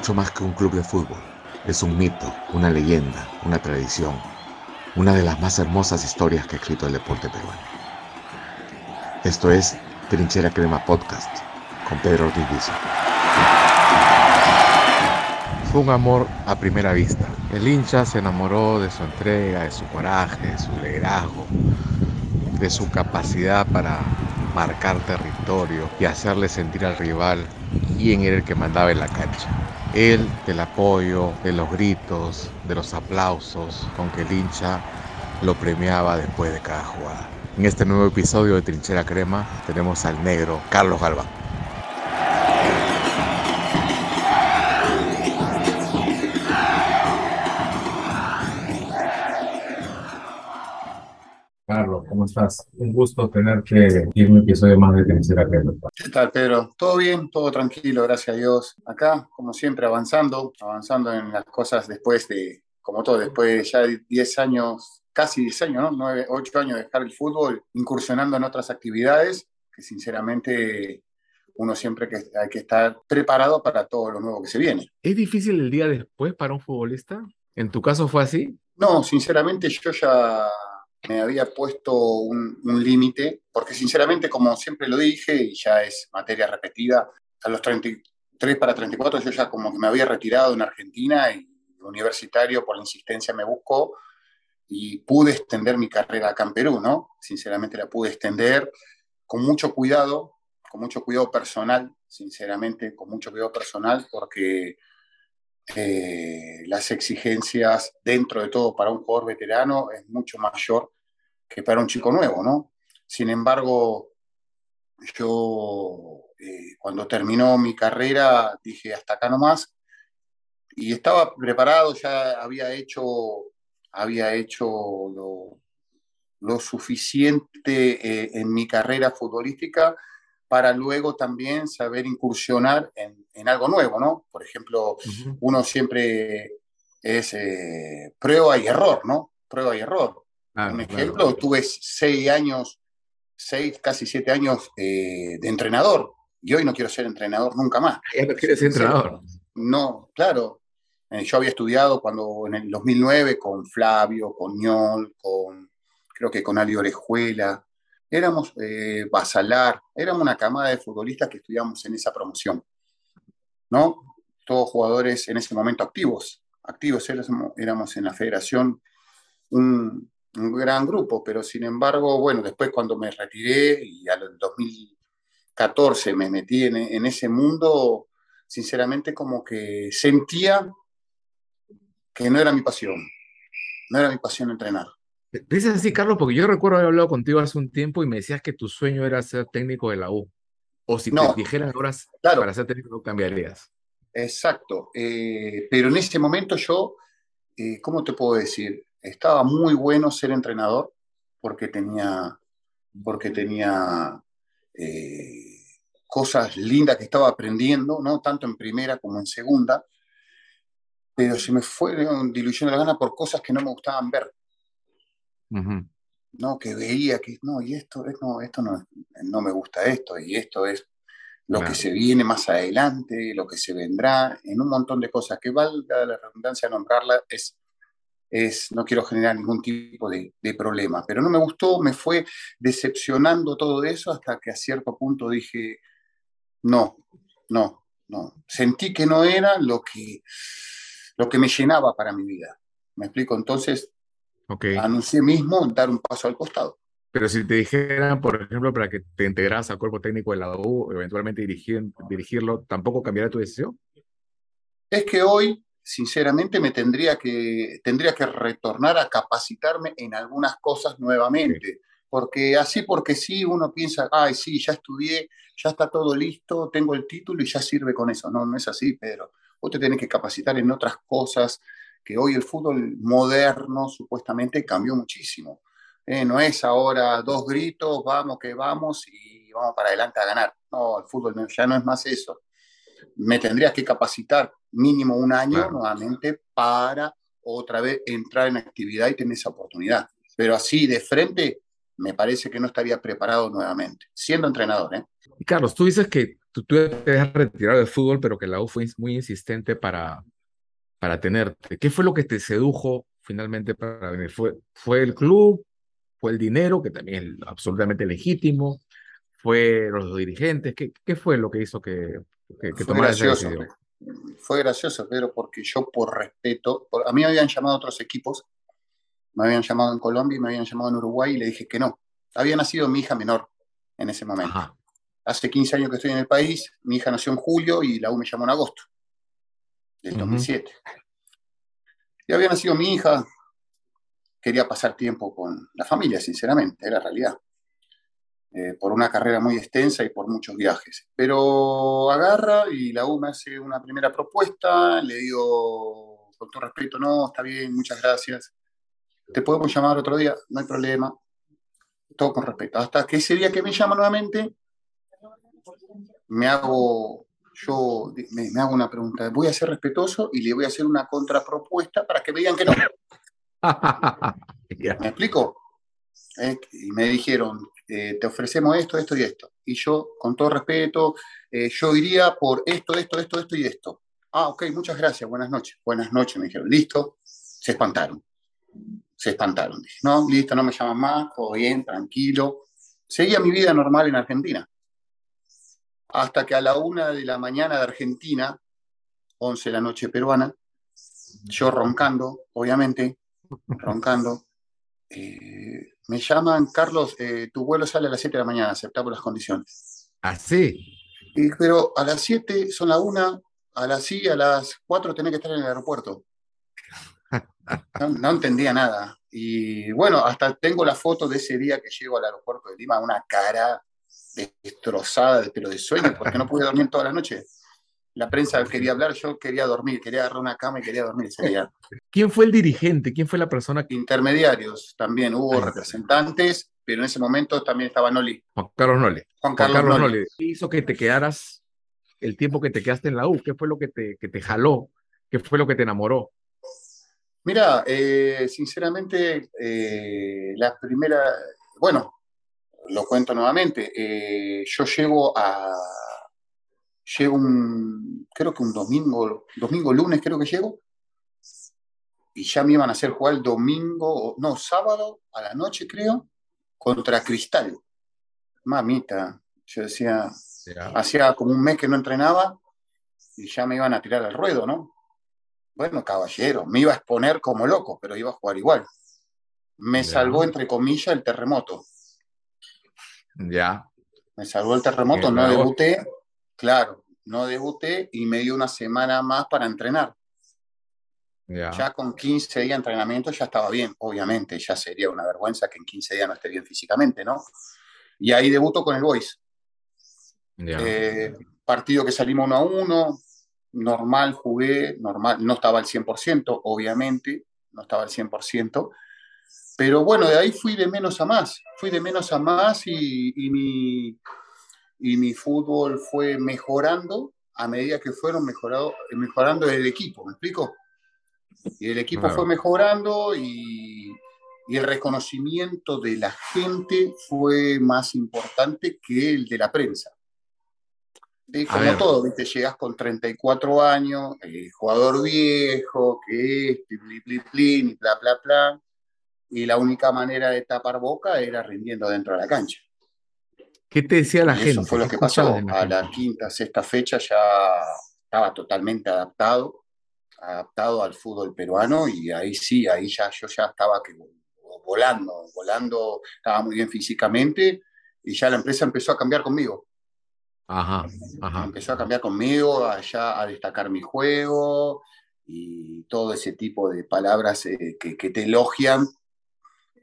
Mucho más que un club de fútbol. Es un mito, una leyenda, una tradición, una de las más hermosas historias que ha escrito el deporte peruano. Esto es Trinchera Crema Podcast con Pedro Ortiz Fue un amor a primera vista. El hincha se enamoró de su entrega, de su coraje, de su liderazgo, de su capacidad para marcar territorio y hacerle sentir al rival quién era el que mandaba en la cancha. Él del apoyo, de los gritos, de los aplausos con que el hincha lo premiaba después de cada jugada. En este nuevo episodio de Trinchera Crema tenemos al negro Carlos Galván. ¿Cómo estás? Un gusto tener que ir un episodio más de Trinchera Crema. ¿Qué tal, Pedro? ¿Todo bien? Todo tranquilo, gracias a Dios. Acá, como siempre, avanzando, avanzando en las cosas después de, como todo, después de ya 10 años, casi 10 años, ¿no? 9, 8 años de dejar el fútbol, incursionando en otras actividades que sinceramente uno siempre que hay que estar preparado para todo lo nuevo que se viene. ¿Es difícil el día después para un futbolista? ¿En tu caso fue así? No, sinceramente yo ya me había puesto un, límite, porque sinceramente, como siempre lo dije, y ya es materia repetida, a los 33 para 34 yo ya como que me había retirado en Argentina y universitario por insistencia me buscó y pude extender mi carrera acá en Perú, ¿no? Sinceramente la pude extender con mucho cuidado, con mucho cuidado personal, sinceramente, con mucho cuidado personal, porque eh, las exigencias dentro de todo para un jugador veterano es mucho mayor que para un chico nuevo, ¿no? Sin embargo, yo eh, cuando terminó mi carrera dije hasta acá nomás y estaba preparado, ya había hecho, había hecho lo, suficiente eh, en mi carrera futbolística para luego también saber incursionar en, algo nuevo, ¿no? Por ejemplo, uno siempre es eh, prueba y error, ¿no? Prueba y error. Un ejemplo, tuve seis años, seis, casi siete años eh, de entrenador y hoy no quiero ser entrenador nunca más. ¿Ya no quieres ser entrenador? No, claro. Eh, yo había estudiado cuando en el 2009 con Flavio, con Ñol, con, creo que con Ali Orejuela. Éramos eh, Basalar, éramos una camada de futbolistas que estudiamos en esa promoción. ¿No? Todos jugadores en ese momento activos. Activos éramos en la federación un, gran grupo, pero sin embargo, bueno, después cuando me retiré y al 2014 me metí en ese mundo, sinceramente como que sentía que no era mi pasión, no era mi pasión entrenar. Dices así, Carlos, porque yo recuerdo haber hablado contigo hace un tiempo y me decías que tu sueño era ser técnico de la U. O si te dijeran ahora para ser técnico, cambiarías. Exacto. Eh, pero en ese momento yo, eh, ¿cómo te puedo decir? estaba muy bueno ser entrenador porque tenía, porque tenía eh, cosas lindas que estaba aprendiendo, ¿no? tanto en primera como en segunda, pero se me fue diluyendo la gana por cosas que no me gustaban ver. ¿No? Que veía que, no, y esto, no, esto no, no me gusta esto, y esto es lo que se viene más adelante, lo que se vendrá, en un montón de cosas que valga la redundancia nombrarla, es es, no quiero generar ningún tipo de, problema. Pero no me gustó, me fue decepcionando todo eso hasta que a cierto punto dije, no, no, no. Sentí que no era lo que, lo que me llenaba para mi vida. ¿Me explico? Entonces, okay. anuncié mismo dar un paso al costado. Pero si te dijeran, por ejemplo, para que te integras al cuerpo técnico de la U, eventualmente dirigir, dirigirlo, ¿tampoco cambiaría tu decisión? Es que hoy sinceramente me tendría que, tendría que retornar a capacitarme en algunas cosas nuevamente. Porque así, porque sí, uno piensa, ay, sí, ya estudié, ya está todo listo, tengo el título y ya sirve con eso. No, no es así, pero vos te tenés que capacitar en otras cosas que hoy el fútbol moderno supuestamente cambió muchísimo. Eh, no es ahora dos gritos, vamos que vamos y vamos para adelante a ganar. No, el fútbol ya no es más eso me tendrías que capacitar mínimo un año nuevamente para otra vez entrar en actividad y tener esa oportunidad. Pero así de frente, me parece que no estaría preparado nuevamente, siendo entrenador. ¿eh? Carlos, tú dices que tú, te has retirado del fútbol, pero que la U fue muy insistente para, para tenerte. ¿Qué fue lo que te sedujo finalmente para venir? ¿Fue, fue el club? ¿Fue el dinero, que también es absolutamente legítimo? ¿Fue los dirigentes? ¿Qué, qué fue lo que hizo que, que, que tomaras esa decisión? Fue gracioso, Pedro, porque yo por respeto, a mí me habían llamado otros equipos, me habían llamado en Colombia y me habían llamado en Uruguay y le dije que no. Había nacido mi hija menor en ese momento. Hace 15 años que estoy en el país, mi hija nació en julio y la U me llamó en agosto del 2007. Y había nacido mi hija, quería pasar tiempo con la familia, sinceramente, era la realidad. Eh, por una carrera muy extensa y por muchos viajes. Pero agarra y la U me hace una primera propuesta, le digo, con todo respeto, no, está bien, muchas gracias. Te podemos llamar otro día, no hay problema. Todo con respeto. Hasta que ese día que me llama nuevamente, me hago, yo me, hago una pregunta. Voy a ser respetuoso y le voy a hacer una contrapropuesta para que vean que no. ¿Me explico? Eh, y me dijeron, eh, te ofrecemos esto, esto y esto. Y yo, con todo respeto, eh, yo iría por esto, esto, esto, esto y esto. Ah, ok, muchas gracias, buenas noches. Buenas noches, me dijeron, listo, se espantaron. Se espantaron. Dije, no, listo, no me llaman más, todo bien, tranquilo. Seguía mi vida normal en Argentina. Hasta que a la una de la mañana de Argentina, 11 de la noche peruana, yo roncando, obviamente, roncando, eh, me llaman, Carlos, eh, tu vuelo sale a las 7 de la mañana, aceptamos las condiciones. ¿Ah, sí? pero a las 7 son la 1, a las sí, a las 4 tenés que estar en el aeropuerto. No, entendía nada. Y bueno, hasta tengo la foto de ese día que llego al aeropuerto de Lima, una cara destrozada, pero de sueño, porque no pude dormir toda la noche. La prensa quería hablar, yo quería dormir, quería agarrar una cama y quería dormir ¿Quién fue el dirigente? ¿Quién fue la persona? Que... Intermediarios también, hubo representantes, pero en ese momento también estaba Noli. Juan Carlos Noli. Juan Carlos, Noli. ¿Qué hizo que te quedaras el tiempo que te quedaste en la U? ¿Qué fue lo que te, que te jaló? ¿Qué fue lo que te enamoró? Mira, eh, sinceramente, eh, la primera, bueno, lo cuento nuevamente, eh, yo llego a, llego un, creo que un domingo, domingo, lunes creo que llego, y ya me iban a hacer jugar el domingo, no, sábado a la noche creo, contra Cristal. Mamita, yo decía, hacía como un mes que no entrenaba y ya me iban a tirar al ruedo, ¿no? Bueno, caballero, me iba a exponer como loco, pero iba a jugar igual. Me salvó, entre comillas, el terremoto. Ya. Me salvó el terremoto, no debuté, claro, no debuté y me dio una semana más para entrenar. Ya con 15 días de entrenamiento ya estaba bien, obviamente, ya sería una vergüenza que en 15 días no esté bien físicamente, ¿no? Y ahí debuto con el Boys. Eh, partido que salimos uno a uno, normal, jugué, normal, no estaba al 100%, obviamente, no estaba al 100%, pero bueno, de ahí fui de menos a más, fui de menos a más y, mi, y mi fútbol fue mejorando a medida que fueron mejorado, mejorando el equipo, ¿me explico? Y el equipo fue mejorando y, y, el reconocimiento de la gente fue más importante que el de la prensa como todo, ¿viste? Llegas con 34 años, el jugador viejo, que es, bli, bli, bli, y bla, bla, bla. Y la única manera de tapar boca era rindiendo dentro de la cancha. ¿Qué te decía la gente? Eso fue lo que pasó. A la quinta, sexta fecha ya estaba totalmente adaptado, adaptado al fútbol peruano y ahí sí, ahí ya yo ya estaba volando, volando, estaba muy bien físicamente y ya la empresa empezó a cambiar conmigo. Ajá, Empezó a cambiar conmigo, allá a destacar mi juego y todo ese tipo de palabras eh, que, te elogian,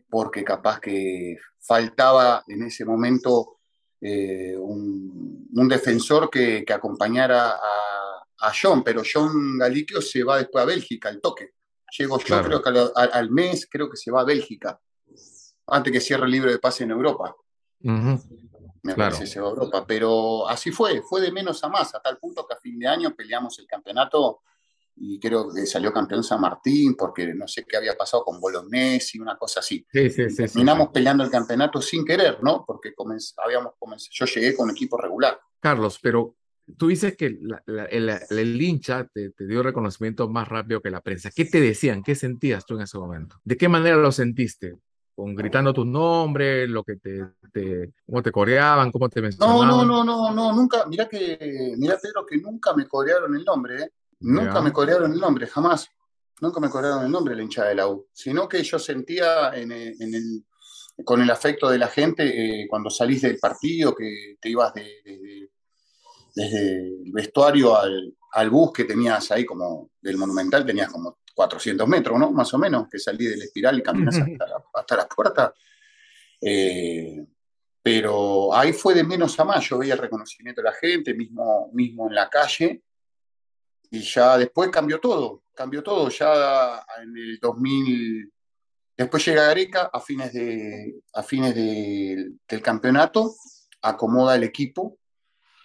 porque capaz que faltaba en ese momento eh, un, defensor que, acompañara a, John, pero John Galiquio se va después a Bélgica, al toque. Llego yo, creo que al, mes, creo que se va a Bélgica, antes que cierre el libro de pase en Europa me parece, se va a Europa. Pero así fue, fue de menos a más, a tal punto que a fin de año peleamos el campeonato y creo que salió campeón San Martín porque no sé qué había pasado con Bolognesi, una cosa así. Sí, sí, sí, Terminamos peleando el campeonato sin querer, ¿no? Porque habíamos yo llegué con equipo regular. Carlos, pero tú dices que el, hincha te, dio reconocimiento más rápido que la prensa. ¿Qué te decían? ¿Qué sentías tú en ese momento? ¿De qué manera lo sentiste? ¿Con gritando tu nombre, lo que te, te cómo te coreaban, cómo te mencionaban? No, no, no, no, nunca, mira que, mira Pedro, que nunca me corearon el nombre, ¿eh? Nunca me corearon el nombre, jamás. Nunca me corearon el nombre la hinchada de la U, sino que yo sentía en, el, con el afecto de la gente eh, cuando salís del partido, que te ibas de desde el vestuario al, al, bus que tenías ahí como del Monumental, tenías como 400 metros, ¿no? Más o menos, que salí del espiral y caminas hasta, la, hasta la puerta. Eh, pero ahí fue de menos a más, yo veía el reconocimiento de la gente, mismo, mismo en la calle, y ya después cambió todo, cambió todo, ya en el 2000, después llega Gareca a fines, de, a fines del campeonato, acomoda el equipo,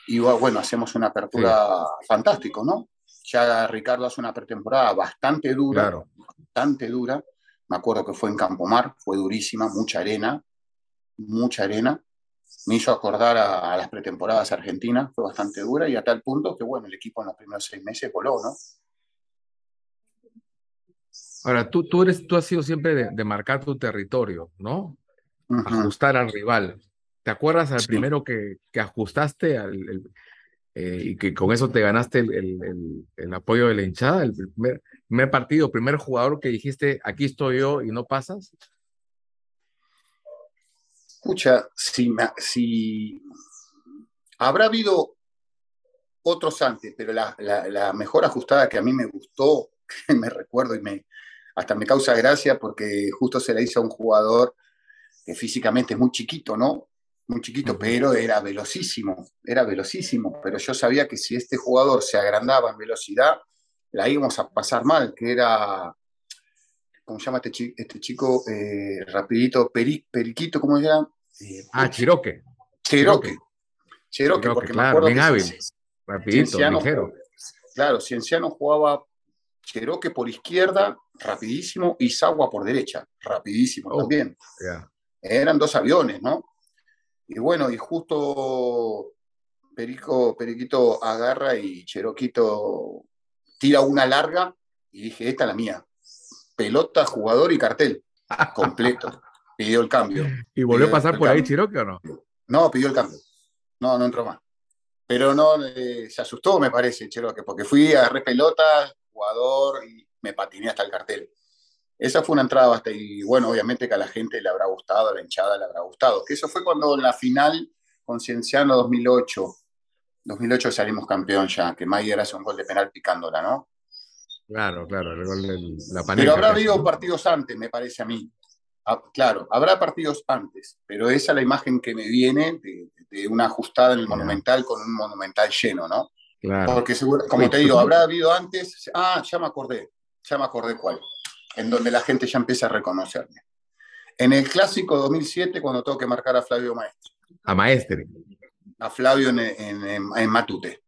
y bueno, hacemos una apertura fantástico, ¿no? Ya Ricardo hace una pretemporada bastante dura, bastante dura. Me acuerdo que fue en Campomar, fue durísima, mucha arena, mucha arena. Me hizo acordar a, las pretemporadas argentinas, fue bastante dura y a tal punto que, bueno, el equipo en los primeros seis meses voló, ¿no? Ahora, tú, tú, eres, tú has sido siempre de, marcar tu territorio, ¿no? Ajustar al rival. ¿Te acuerdas al primero que, que ajustaste al, eh, y que con eso te ganaste el, el, apoyo de la hinchada? El primer, partido, primer jugador que dijiste, aquí estoy yo y no pasas. Escucha, si, si habrá habido otros antes, pero la, la, la, mejor ajustada que a mí me gustó, que me recuerdo y me, hasta me causa gracia porque justo se la hizo a un jugador que físicamente es muy chiquito, ¿no? muy chiquito, pero era velocísimo, era velocísimo, pero yo sabía que si este jugador se agrandaba en velocidad, la íbamos a pasar mal, que era, ¿cómo se llama este, este chico? Eh, rapidito, Periquito, ¿cómo se llama? Eh, ah, Chiroque. Chiroque. Chiroque, porque me acuerdo bien hábil, rapidito, ligero. Claro, Cienciano jugaba Chiroque por izquierda, rapidísimo, y Sagua por derecha, rapidísimo oh, también. Eran dos aviones, ¿no? Y bueno, y justo Perico, Periquito agarra y Cheroquito tira una larga y dije, esta es la mía. Pelota, jugador y cartel. Completo. pidió el cambio. ¿Y volvió a pasar por ahí Cherokee o no? No, pidió el cambio. No, no entró más. Pero no, eh, se asustó, me parece, Cherokee, porque fui, a agarré pelota, jugador y me patiné hasta el cartel. Esa fue una entrada bastante, y bueno, obviamente que a la gente le habrá gustado, a la hinchada le habrá gustado. Que eso fue cuando en la final con Cienciano 2008, 2008 salimos campeón ya, que Mayer hace un gol de penal picándola, ¿no? Claro, claro, el gol de la panela. Pero habrá habido partidos antes, me parece a mí. Ah, claro, habrá partidos antes, pero esa es la imagen que me viene de, una ajustada en el Monumental con un Monumental lleno, ¿no? Claro. Porque como te digo, habrá habido antes, ah, ya me acordé, ya me acordé cuál en donde la gente ya empieza a reconocerme. En el clásico 2007, cuando tengo que marcar a Flavio Maestre. A Maestre. A Flavio en, en, Matute.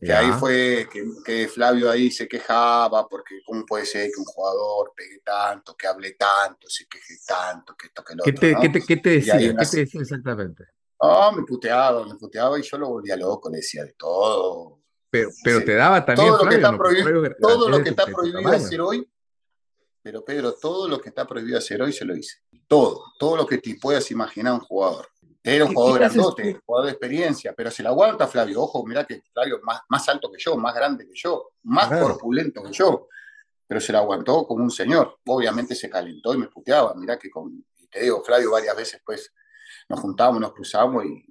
Que ahí fue que, Flavio ahí se quejaba porque cómo puede ser que un jugador pegue tanto, que hable tanto, se queje tanto, que esto, que lo ¿Qué te, ¿qué te, qué te decía? ¿Qué te decía exactamente? Oh, me puteaba, me puteaba y yo lo volvía loco, le decía de todo. Pero, pero te daba también todo lo que está prohibido, todo lo que está prohibido hacer hoy pero Pedro, todo lo que está prohibido hacer hoy se lo hice. Todo, todo lo que te puedas imaginar un jugador. Era un jugador grandote, jugador de experiencia, pero se la aguanta Flavio. Ojo, mira que Flavio es más, más alto que yo, más grande que yo, más corpulento que yo, pero se la aguantó como un señor. Obviamente se calentó y me puteaba. Mira que con, y te digo, Flavio varias veces pues nos juntábamos, nos cruzamos y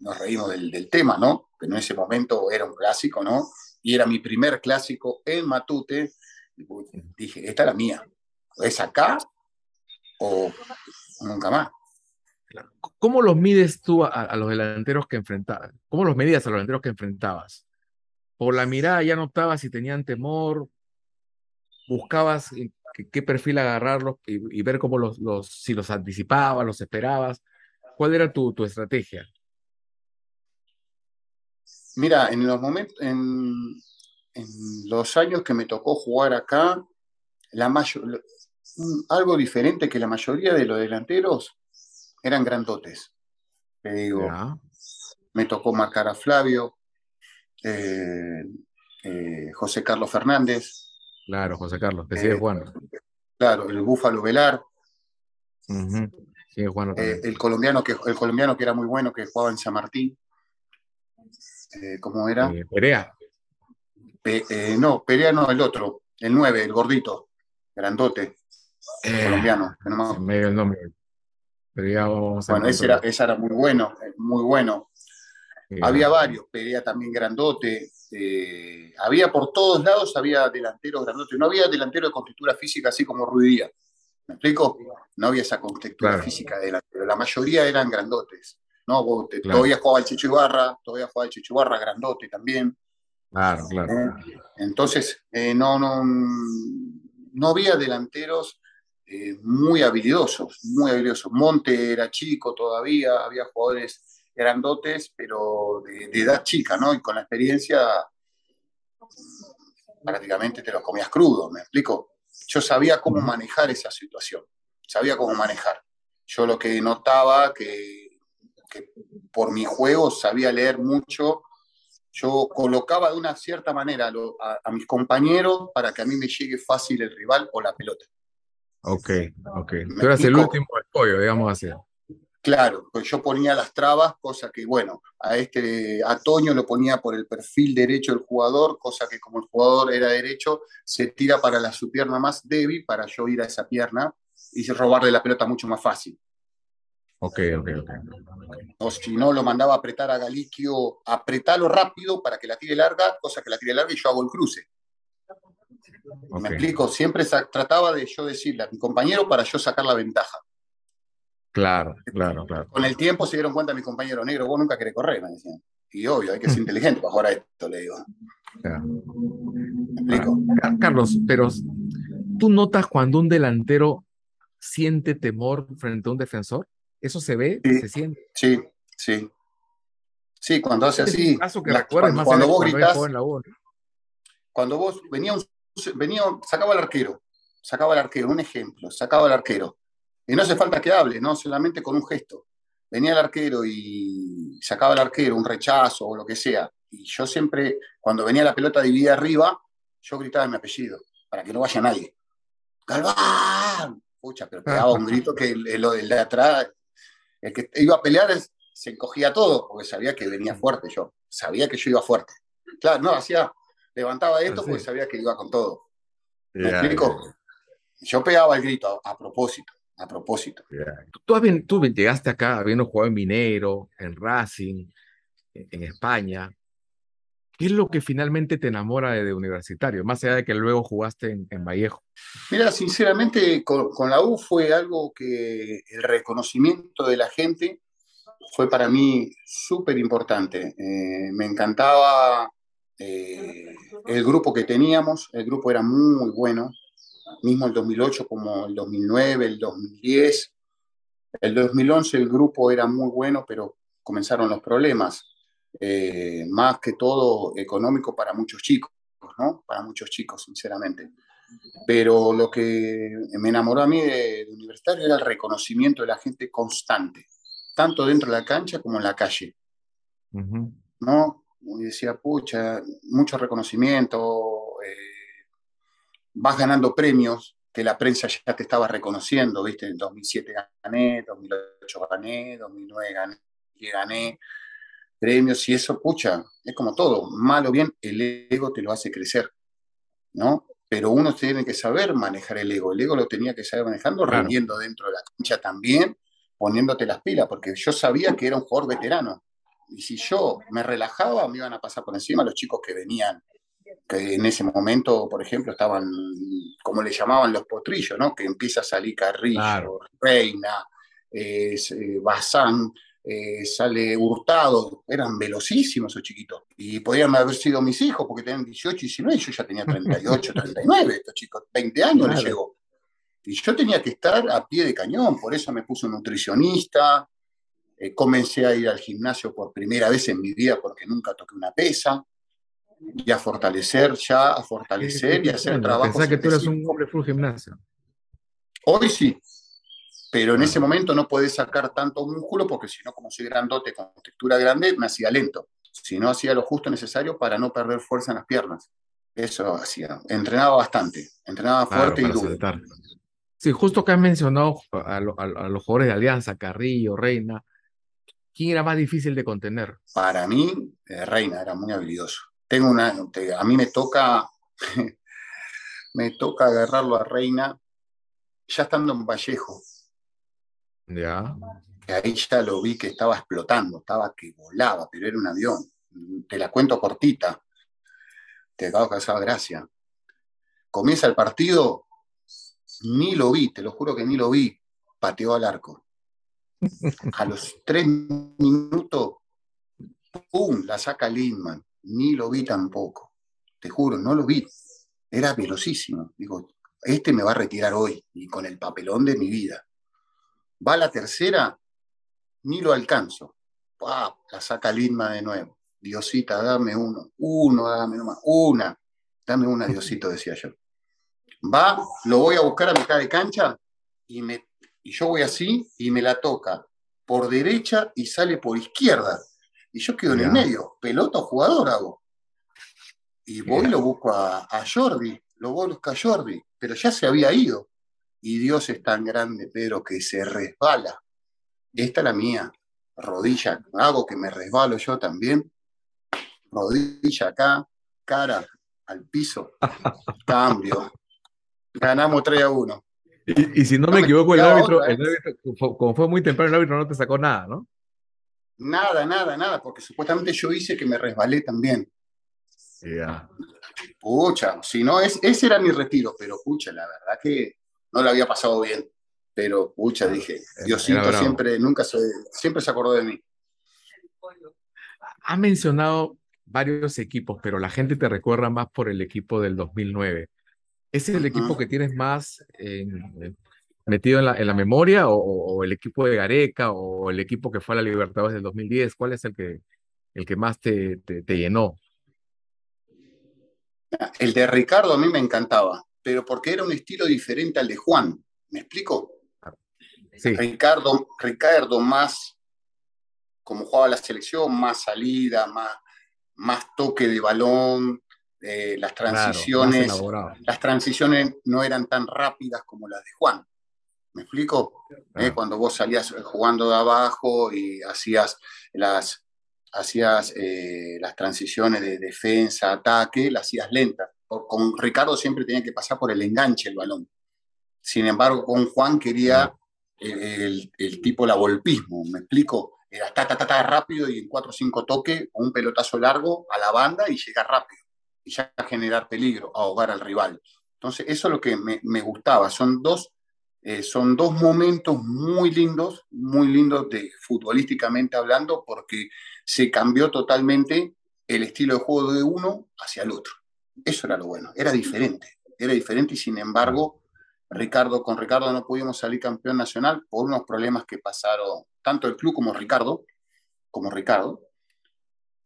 nos reímos del, del tema, ¿no? Pero en ese momento era un clásico, ¿no? Y era mi primer clásico en Matute Dije, esta es la mía. ¿Es acá o nunca más? ¿Cómo los mides tú a, los delanteros que enfrentabas? ¿Cómo los medías a los delanteros que enfrentabas? Por la mirada ya notabas si tenían temor, buscabas qué, perfil agarrarlos y, ver cómo los, si los anticipabas, los esperabas. ¿Cuál era tu, tu estrategia? Mira, en los momentos, en, en los años que me tocó jugar acá, la mayor, algo diferente que la mayoría de los delanteros eran grandotes. Te digo, me tocó marcar a Flavio, eh, eh, José Carlos Fernández. Claro, José Carlos, que sigue eh, jugando. Claro, el Búfalo Velar. sigue jugando el, colombiano que, el colombiano que era muy bueno, que jugaba en San Martín. ¿Cómo era? Perea. no, Perea no, el otro, el 9, el gordito, grandote, colombiano. no medio el nombre. Perea, bueno, ese era, ese era muy bueno, muy bueno. Había varios, Perea también grandote, eh, había por todos lados, había delanteros grandotes, no había delantero de constructura física así como Ruidía. ¿Me explico? No había esa constructura física de delantero, la mayoría eran grandotes. ¿no? Todavía jugaba el Chicho Ibarra, todavía jugaba el Chicho Ibarra grandote también. Claro, claro. ¿Eh? Entonces, eh, no, no, no había delanteros muy habilidosos, muy habilidosos. Monte era chico todavía, había jugadores grandotes, pero de, edad chica, ¿no? Y con la experiencia prácticamente te los comías crudos, ¿me explico? Yo sabía cómo manejar esa situación, sabía cómo manejar. Yo lo que notaba que, que por mi juego sabía leer mucho, yo colocaba de una cierta manera a, mis compañeros para que a mí me llegue fácil el rival o la pelota. Ok, ok. Tú eras el último apoyo, digamos así. Claro, pues yo ponía las trabas, cosa que, bueno, a este, a Toño lo ponía por el perfil derecho del jugador, cosa que como el jugador era derecho, se tira para la, su pierna más débil para yo ir a esa pierna y robarle la pelota mucho más fácil. Ok, ok, ok. O si no, lo mandaba a apretar a Galiquio, apretarlo rápido para que la tire larga, cosa que la tire larga y yo hago el cruce. Me explico, siempre trataba de yo decirle a mi compañero para yo sacar la ventaja. Claro, claro, claro. Con el tiempo se dieron cuenta mi compañero negro, vos nunca querés correr, me decían. Y obvio, hay que ser inteligente para jugar a esto, le digo. Carlos, pero ¿tú notas cuando un delantero siente temor frente a un defensor? ¿Eso se ve? ¿Se siente? Sí, sí. Sí, cuando hace así. cuando, vos gritas. Cuando vos venía, un, venía sacaba al arquero, sacaba al arquero, un ejemplo, sacaba al arquero y no hace falta que hable, ¿no? Solamente con un gesto. Venía el arquero y sacaba el arquero un rechazo o lo que sea. Y yo siempre, cuando venía la pelota dividida arriba, yo gritaba mi apellido, para que no vaya nadie. ¡Galván! Pucha, pero pegaba un grito que el, de atrás, el que iba a pelear se encogía todo, porque sabía que venía fuerte yo. Sabía que yo iba fuerte. Claro, no, hacía, levantaba esto porque sabía que iba con todo. ¿Me explico? Yo pegaba el grito a propósito a propósito. Tú, tú, llegaste acá habiendo jugado en Minero, en Racing, en España. ¿Qué es lo que finalmente te enamora de, Universitario, más allá de que luego jugaste en, Vallejo? Mira, sinceramente, con, la U fue algo que el reconocimiento de la gente fue para mí súper importante. Eh, me encantaba eh, el grupo que teníamos, el grupo era muy bueno, mismo el 2008 como el 2009, el 2010. El 2011 el grupo era muy bueno, pero comenzaron los problemas, eh, más que todo económico para muchos chicos, ¿no? Para muchos chicos, sinceramente. Pero lo que me enamoró a mí de, Universitario era el reconocimiento de la gente constante, tanto dentro de la cancha como en la calle. ¿No? Y decía, pucha, mucho reconocimiento, eh, vas ganando premios que la prensa ya te estaba reconociendo, ¿viste? En 2007 gané, 2008 gané, 2009 gané, gané premios y eso, pucha, es como todo, mal o bien, el ego te lo hace crecer, ¿no? Pero uno tiene que saber manejar el ego, el ego lo tenía que saber manejando, rendiendo dentro de la cancha también, poniéndote las pilas, porque yo sabía que era un jugador veterano, y si yo me relajaba, me iban a pasar por encima los chicos que venían que en ese momento, por ejemplo, estaban, como le llamaban los potrillos, ¿no? Que empieza a salir Carrillo, Reina, eh, Bazán, eh, sale Hurtado, eran velocísimos esos chiquitos. Y podían haber sido mis hijos, porque tenían 18, 19, yo ya tenía 38, 39, estos chicos, 20 años les llegó. Y yo tenía que estar a pie de cañón, por eso me puse un nutricionista, eh, comencé a ir al gimnasio por primera vez en mi vida porque nunca toqué una pesa y a fortalecer ya, a fortalecer y a hacer trabajo. Pensaba que tú eras un hombre full gimnasio. Hoy sí, Pero en ese momento no podés sacar tanto músculo porque si no, como soy grandote con textura grande, me hacía lento. Si no, hacía lo justo necesario para no perder fuerza en las piernas. Eso hacía. Entrenaba bastante, entrenaba fuerte y duro. Sí, justo que has mencionado a, los jugadores de Alianza, Carrillo, Reina, ¿quién era más difícil de contener? Para mí, eh, Reina era muy habilidoso. Tengo una, a mí me toca, me toca agarrarlo a Reina ya estando en Vallejo. Ya. Ahí ya lo vi que estaba explotando, estaba que volaba, pero era un avión. Te la cuento cortita. Te acabo de causar gracia. Comienza el partido, ni lo vi, te lo juro que ni lo vi, pateó al arco. A los tres minutos, ¡pum! la saca Lindman. Ni lo vi tampoco. Te juro, no lo vi. Era velocísimo. Digo, este me va a retirar hoy y con el papelón de mi vida. Va la tercera, ni lo alcanzo. La saca Lindman de nuevo. Diosita, dame uno. Uno, dame uno Una. Dame una, Diosito, decía yo va, lo voy a buscar a mitad de cancha y, me, y yo voy así y me la toca por derecha y sale por izquierda. Y yo quedo en el medio, pelota jugador hago. Y voy y lo busco a, a Jordi, lo busco a Jordi, pero ya se había ido. Y Dios es tan grande, pero que se resbala. Esta es la mía, rodilla, hago que me resbalo yo también. Rodilla acá, cara al piso, cambio, Ganamos 3 a 1. Y, si no, me equivoco, el árbitro, el como fue muy temprano, el árbitro no te sacó nada, ¿no? Nada, nada, nada, porque supuestamente yo hice que me resbalé también. Ya. Pucha, si no, es, ese era mi retiro, pero pucha, la verdad que no lo había pasado bien. Pero pucha, dije, Diosito siempre, nunca se, siempre se acordó de mí. Ha mencionado varios equipos, pero la gente te recuerda más por el equipo del 2009. ¿Ese es el equipo que tienes más metido en la, en la memoria o, el equipo de Gareca o el equipo que fue a la Libertadores del 2010? ¿Cuál es el que, el que más te, te, llenó? El de Ricardo a mí me encantaba, pero porque era un estilo diferente al de Juan. ¿Me explico? Sí. Ricardo, Ricardo más, como jugaba la selección, más salida, más, más toque de balón, eh, las transiciones, las transiciones no eran tan rápidas como las de Juan. ¿Me explico? Eh, cuando vos salías jugando de abajo y hacías las, hacías, eh, las transiciones de defensa, ataque, las hacías lentas. Con Ricardo siempre tenía que pasar por el enganche el balón. Sin embargo, con Juan quería el, el, tipo la volpismo, ¿me explico? Era ta, ta, ta, ta, rápido y en cuatro o cinco toques, un pelotazo largo a la banda y llegar rápido ya generar peligro, ahogar al rival. Entonces, eso es lo que me, gustaba. Son dos, eh, son dos momentos muy lindos, muy lindos de futbolísticamente hablando, porque se cambió totalmente el estilo de juego de uno hacia el otro. Eso era lo bueno, era diferente, era diferente y sin embargo, Ricardo, con Ricardo no pudimos salir campeón nacional por unos problemas que pasaron tanto el club como Ricardo, como Ricardo,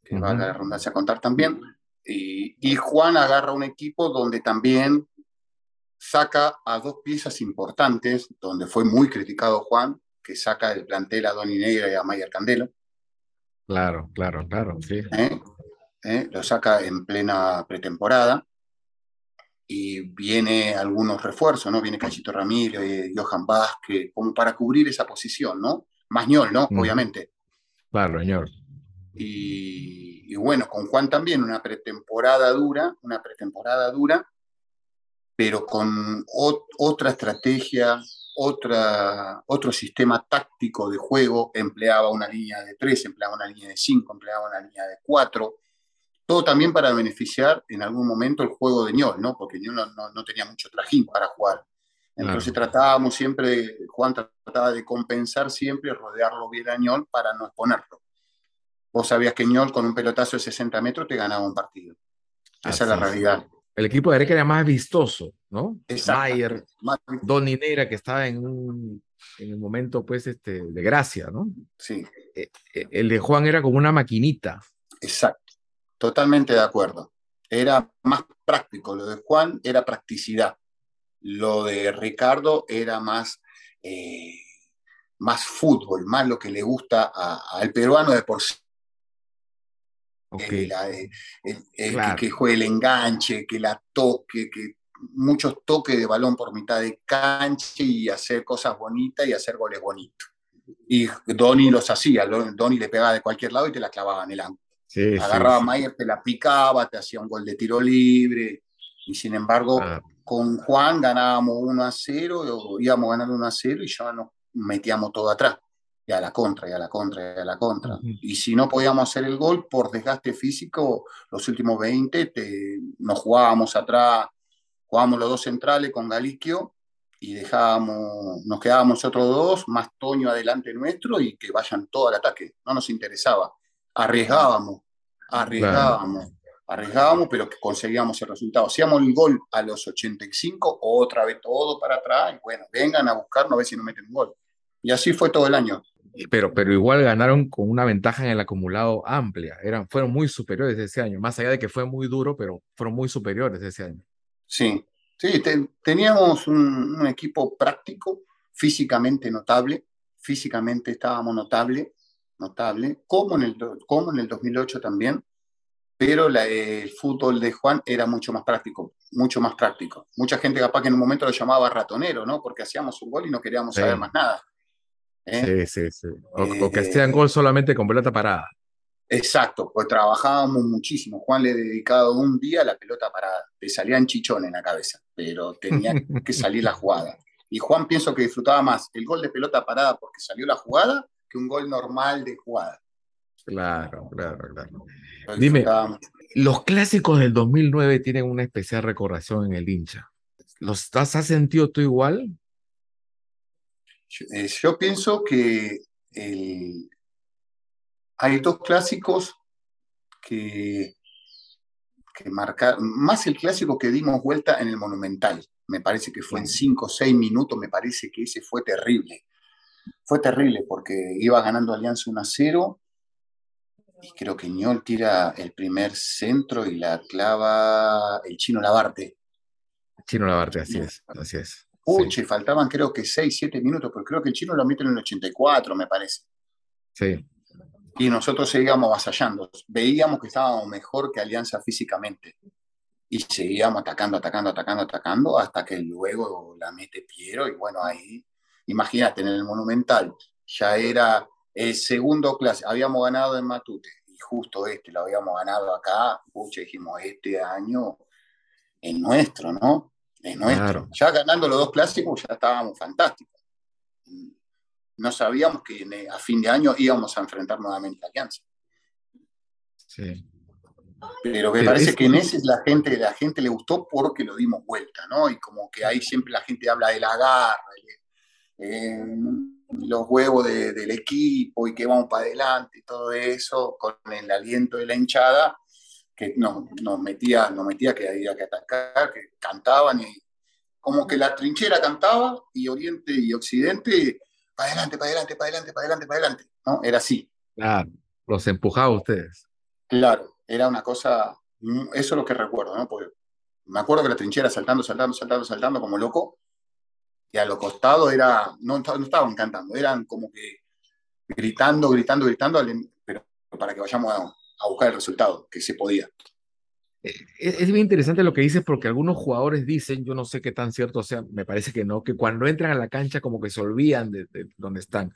que va a la redundancia a contar también, y, Juan agarra un equipo donde también saca a dos piezas importantes, donde fue muy criticado Juan, que saca del plantel a Donny Negra y a Mayer Candelo. Claro, claro, claro, sí. ¿Eh? ¿Eh? Lo saca en plena pretemporada y viene algunos refuerzos, ¿no? Viene Cachito Ramírez, Johan Vázquez, como para cubrir esa posición, ¿no? Mañol, ¿no? Obviamente. Claro, señor. Y, bueno, con Juan también una pretemporada dura, una pretemporada dura, pero con otra estrategia, otra, otro sistema táctico de juego, empleaba una línea de tres, empleaba una línea de cinco, empleaba una línea de cuatro, todo también para beneficiar en algún momento el juego de Ñol, ¿no? Porque Ñol no, tenía mucho trajín para jugar. Entonces tratábamos siempre, Juan trataba de compensar siempre, rodearlo bien a Ñol para no exponerlo. Vos sabías que Ñol con un pelotazo de 60 metros te ganaba un partido. Esa es la realidad. El equipo de Areca era más vistoso, ¿no? Mayer, Don que estaba en un en el momento, pues, este, de gracia, ¿no? Sí. Eh, eh, el de Juan era como una maquinita. Exacto. Totalmente de acuerdo. Era más práctico. Lo de Juan era practicidad. Lo de Ricardo era más eh, más fútbol, más lo que le gusta al peruano de por sí. Eh, que, juegue el enganche, que la toque, que muchos toques de balón por mitad de cancha y hacer cosas bonitas y hacer goles bonitos. Y Donny los hacía, Donny le pegaba de cualquier lado y te la clavaba en el ángulo. Agarraba a Mayer, te la picaba, te hacía un gol de tiro libre. Y sin embargo, ah. con Juan ganábamos 1 a 0, íbamos ganando 1 a 0 y ya nos metíamos todo atrás. Y a la contra, y a la contra, y a la contra. Y si no podíamos hacer el gol por desgaste físico, los últimos 20 nos jugábamos atrás, jugábamos los dos centrales con Galiquio y dejábamos, nos quedábamos otros dos, más Toño adelante nuestro y que vayan todo al ataque. No nos interesaba. Arriesgábamos, arriesgábamos, arriesgábamos, pero que conseguíamos el resultado. Hacíamos el gol a los 85, otra vez todo para atrás, y bueno, vengan a buscarnos a ver si nos meten un gol. Y así fue todo el año. Pero, pero igual ganaron con una ventaja en el acumulado amplia. Eran, fueron muy superiores ese año, más allá de que fue muy duro, pero fueron muy superiores ese año. Sí, Sí, teníamos un, equipo práctico, físicamente notable, físicamente estábamos notable, notable, como en el, como en el 2008 también, pero el fútbol de Juan era mucho más práctico, mucho más práctico. Mucha gente capaz que en un momento lo llamaba ratonero, ¿no? Porque hacíamos un gol y no queríamos saber más nada. ¿Eh? Sí, sí, sí. O, que hacían eh, gol solamente con pelota parada. Exacto, pues trabajábamos muchísimo. Juan le dedicado un día a la pelota parada. Le salían chichones en la cabeza, pero tenía que salir la jugada. Y Juan pienso que disfrutaba más el gol de pelota parada porque salió la jugada que un gol normal de jugada. Claro, claro, claro. Dime, los clásicos del 2009 tienen una especial recordación en el hincha. ¿Los has sentido tú igual? Yo, eh, yo pienso que el, hay dos clásicos que, que marcaron, más el clásico que dimos vuelta en el Monumental, me parece que fue en cinco o seis minutos, me parece que ese fue terrible. Fue terrible porque iba ganando Alianza 1 a 0 y creo que Ñol tira el primer centro y la clava el chino Labarte. Chino Labarte, así es, así es. Uche, faltaban creo que 6, 7 minutos, pero creo que el chino lo mete en el 84, me parece. Sí, y nosotros seguíamos avasallando. Veíamos que estábamos mejor que Alianza físicamente. Y seguíamos atacando, atacando, atacando, atacando, hasta que luego la mete Piero. Y bueno, ahí, imagínate, en el Monumental ya era el segundo clase. Habíamos ganado en Matute y justo este lo habíamos ganado acá. Pucha, dijimos, este año es nuestro, ¿no? Es nuestro. Ya ganando los dos clásicos ya estábamos fantásticos no sabíamos que a fin de año íbamos a enfrentar nuevamente a Alianza. Sí. Pero me parece que en ese la gente, la gente le gustó porque lo dimos vuelta, ¿no? Y como que ahí siempre la gente habla de la garra, eh, los huevos del equipo y que vamos para adelante y todo eso, con el aliento de la hinchada, que nos, metía, nos metía que había que atacar, que cantaban y como que la trinchera cantaba y Oriente y Occidente para adelante, para adelante, para adelante, para adelante, para adelante. ¿no? Era así. Claro, los empujaba a ustedes. Claro, era una cosa, mm, eso es lo que recuerdo, ¿no? Porque me acuerdo que la trinchera saltando, saltando, saltando, saltando como loco, y a lo costado era, no, no estaban cantando, eran como que gritando, gritando, gritando, pero para que vayamos a, a buscar el resultado, que se podía. Eh, es, bien interesante lo que dices porque algunos jugadores dicen, yo no sé qué tan cierto sea, me parece que no, que cuando entran a la cancha como que se olvidan de, dónde están.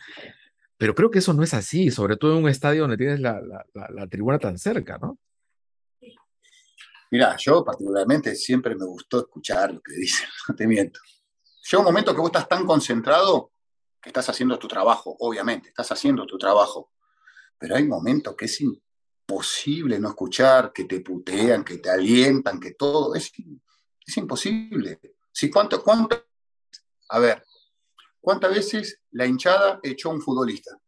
Pero creo que eso no es así, sobre todo en un estadio donde tienes la, la, tribuna tan cerca, ¿no? Mira, yo particularmente siempre me gustó escuchar lo que dicen, no te miento. Llega un momento que vos estás tan concentrado que estás haciendo tu trabajo, obviamente, estás haciendo tu trabajo, pero hay momentos que es imposible no escuchar, que te putean, que te alientan, que todo, es, es imposible. Si cuánto, cuánto, a ver, ¿cuántas veces la hinchada echó a un futbolista?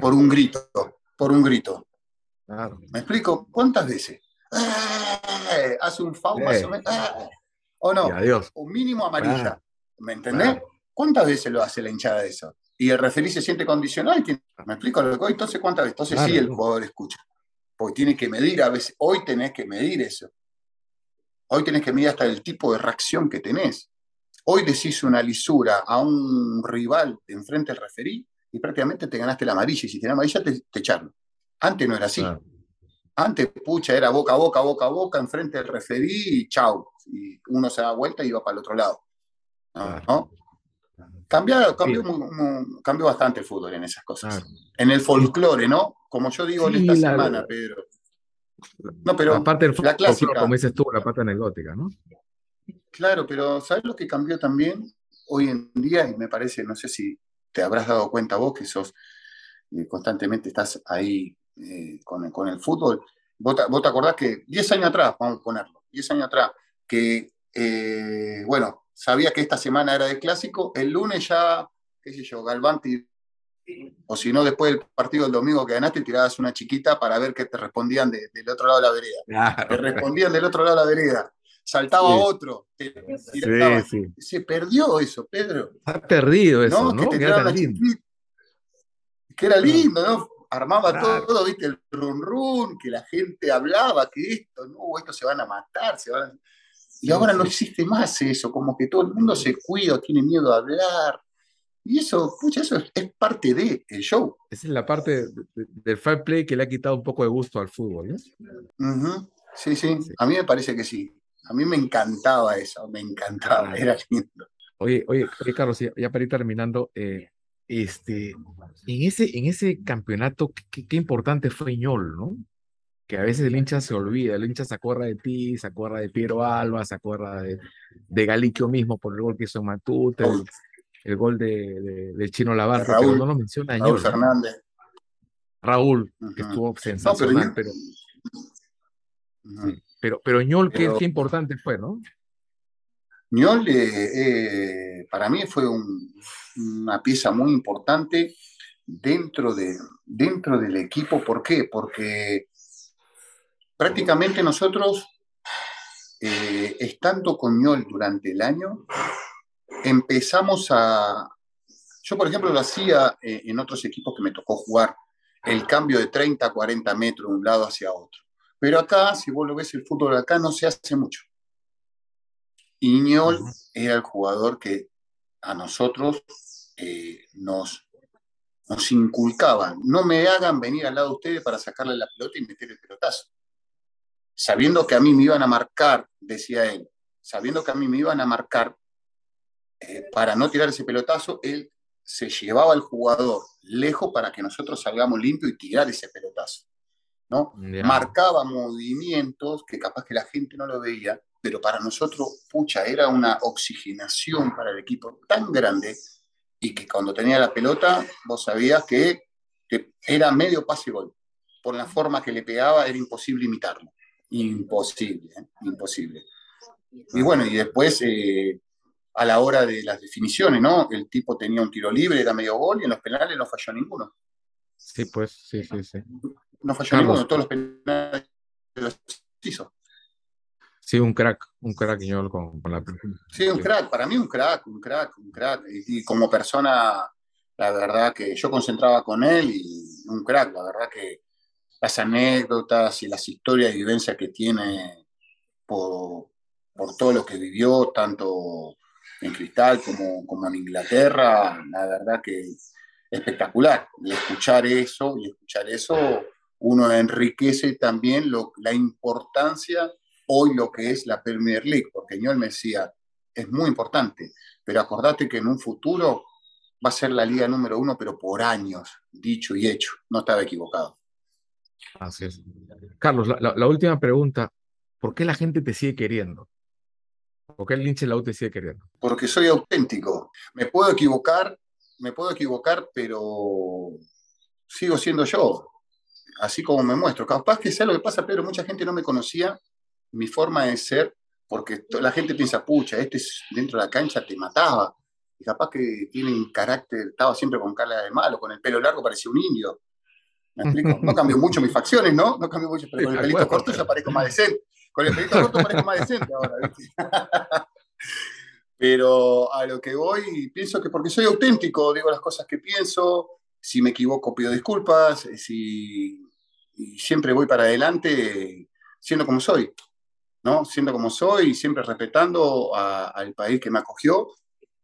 Por un grito, por un grito. ¿Me explico? ¿Cuántas veces? ¡Eh! Hace un foul más o. ¡eh! ¿O no? Un mínimo amarilla. ¿Me entendés? ¿Cuántas veces lo hace la hinchada de eso? y el referí se siente condicional, me explico lo que entonces cuántas veces, entonces sí el jugador escucha, porque tiene que medir a veces, hoy tenés que medir eso, hoy tenés que medir hasta el tipo de reacción que tenés, Hoy decís una lisura a un rival de enfrente del referí y prácticamente te ganaste la amarilla. Y si tenés amarilla, te, te echaron. Antes no era así. Antes, pucha, era boca a boca, boca a boca, enfrente del referí y chau. Y uno se da vuelta y iba para el otro lado. ¿no? Cambió, cambió, bastante el fútbol en esas cosas. En el folclore, ¿no? Como yo digo en esta semana, Pedro. No, pero aparte del la clásica, como dices tú, la parte anecdótica, ¿no? Claro, pero ¿sabes lo que cambió también hoy en día? Y me parece, no sé si te habrás dado cuenta vos que sos eh, constantemente estás ahí eh, con, con, el fútbol. ¿Vos te, acordás que 10 años atrás, vamos a ponerlo, 10 años atrás, que, eh, bueno, sabía que esta semana era de clásico, el lunes ya, qué sé yo, Galván, o si no, después del partido del domingo que ganaste, tirabas una chiquita para ver que te respondían del otro lado de la vereda. Te respondían del otro lado de la vereda. Saltaba otro. Se perdió eso, Pedro. Ha perdido eso, ¿no? Que, era lindo. que era lindo, ¿no? Armaba todo, viste, el run run, que la gente hablaba, que esto, no, esto se van a matar, se van a y ahora no existe más eso, como que todo el mundo se cuida, tiene miedo a hablar. Y eso, pucha, eso es, parte del show. Esa es la parte del fair play que le ha quitado un poco de gusto al fútbol, ¿no? sí, sí, a mí me parece que sí. A mí me encantaba eso, me encantaba, era lindo. Oye, oye, Carlos, ya, para ir terminando, eh, este, en, ese, en ese campeonato, qué, qué importante fue Ñol, ¿no? Que a veces el hincha se olvida, el hincha se acuerda de ti, se acuerda de Piero Alba, se acuerda de, de Galiquio mismo por el gol que hizo Matute, el, gol de, de, Chino Lavarro, pero no lo menciona Raúl Fernández. Raúl, que estuvo sensacional, pero, pero, pero, Ñol, qué, importante fue, ¿no? Ñol, eh, eh, para mí fue una pieza muy importante dentro, de, dentro del equipo. ¿Por qué? Porque prácticamente nosotros, eh, estando con Ñol durante el año, empezamos a... Yo, por ejemplo, lo hacía eh, en otros equipos que me tocó jugar, el cambio de 30 40 metros de un lado hacia otro. Pero acá, si vos lo ves, el fútbol acá no se hace mucho. Y Ñol era el jugador que a nosotros eh, nos, nos inculcaba. No me hagan venir al lado de ustedes para sacarle la pelota y meter el pelotazo sabiendo que a mí me iban a marcar, decía él, sabiendo que a mí me iban a marcar, eh, para no tirar ese pelotazo, él se llevaba al jugador lejos para que nosotros salgamos limpios y tirar ese pelotazo. ¿no? Marcaba movimientos que capaz que la gente no lo veía, pero para nosotros, pucha, era una oxigenación para el equipo tan grande y que cuando tenía la pelota, vos sabías que, era medio pase gol. Por la forma que le pegaba, era imposible imitarlo imposible, ¿eh? imposible. Y bueno, y después eh, a la hora de las definiciones, ¿no? El tipo tenía un tiro libre, era medio gol y en los penales no falló ninguno. Sí, pues, sí, sí, sí. No falló ninguno, todos los penales los hizo. Sí, un crack, un crack yo con, con la Sí, un crack, para mí un crack, un crack, un crack. Y, y, como persona, la verdad que yo concentraba con él y un crack, la verdad que las anécdotas y las historias y vivencias que tiene por, por, todo lo que vivió, tanto en Cristal como, como en Inglaterra, la verdad que espectacular. Y escuchar eso, y escuchar eso, uno enriquece también lo, la importancia hoy lo que es la Premier League, porque yo me decía, es muy importante, pero acordate que en un futuro va a ser la liga número uno, pero por años, dicho y hecho, no estaba equivocado. Es. Carlos, la, última pregunta. ¿Por qué la gente te sigue queriendo? ¿Por qué el Lynch Lau te sigue queriendo? Porque soy auténtico. Me puedo equivocar, me puedo equivocar, pero sigo siendo yo. Así como me muestro. Capaz que sea lo que pasa, pero mucha gente no me conocía mi forma de ser, porque la gente piensa, pucha, este dentro de la cancha te mataba. Y capaz que tiene un carácter, estaba siempre con cara de malo, con el pelo largo, parecía un indio. No cambió mucho mis facciones, ¿no? No cambió mucho, pero con el pelito corto ya parezco más decente. Con el pelito corto parezco más decente ahora, Pero a lo que voy, pienso que porque soy auténtico, digo las cosas que pienso, si me equivoco pido disculpas, eh, si y siempre voy para adelante siendo como soy, ¿no? Siendo como soy y siempre respetando al país que me acogió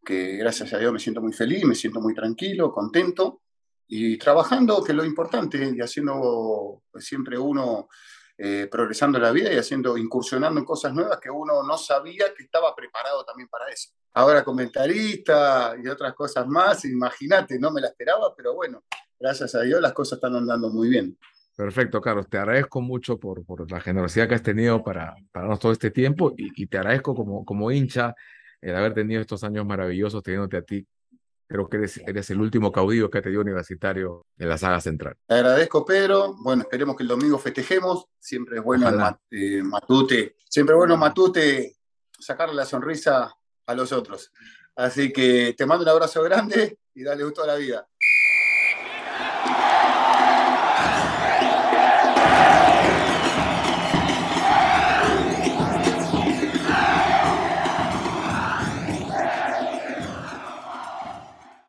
que gracias a Dios me siento muy feliz, me siento muy tranquilo, contento y trabajando, que es lo importante, y haciendo pues, siempre uno eh, progresando en la vida y haciendo, incursionando en cosas nuevas que uno no sabía que estaba preparado también para eso. Ahora comentarista y otras cosas más, imagínate, no me la esperaba, pero bueno, gracias a Dios las cosas están andando muy bien. Perfecto, Carlos. Te agradezco mucho por, por la generosidad que has tenido para, para todo este tiempo y, y, te agradezco como, como hincha el haber tenido estos años maravillosos teniéndote a ti. Creo que eres, eres el último caudillo que ha tenido universitario en la saga central. Te agradezco, Pedro. Bueno, esperemos que el domingo festejemos. Siempre es bueno eh, Matute, siempre es bueno Matute sacarle la sonrisa a los otros. Así que te mando un abrazo grande y dale gusto a la vida.